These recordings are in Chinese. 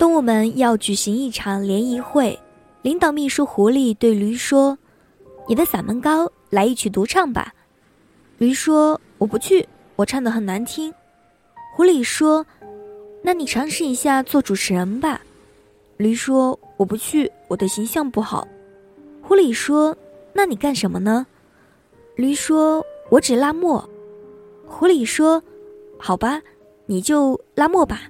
动物们要举行一场联谊会，领导秘书狐狸对驴说：“你的嗓门高，来一曲独唱吧。”驴说：“我不去，我唱的很难听。”狐狸说：“那你尝试一下做主持人吧。”驴说：“我不去，我的形象不好。”狐狸说：“那你干什么呢？”驴说：“我只拉磨。”狐狸说：“好吧，你就拉磨吧。”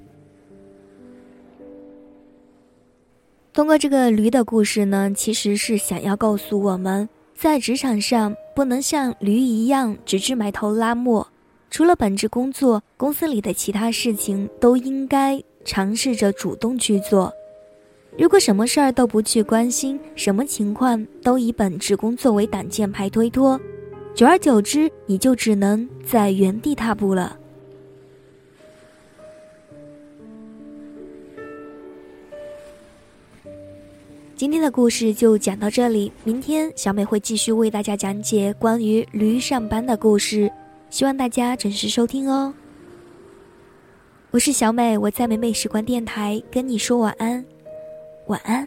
通过这个驴的故事呢，其实是想要告诉我们，在职场上不能像驴一样只知埋头拉磨，除了本职工作，公司里的其他事情都应该尝试着主动去做。如果什么事儿都不去关心，什么情况都以本职工作为挡箭牌推脱，久而久之，你就只能在原地踏步了。今天的故事就讲到这里，明天小美会继续为大家讲解关于驴上班的故事，希望大家准时收听哦。我是小美，我在美美时光电台跟你说晚安，晚安。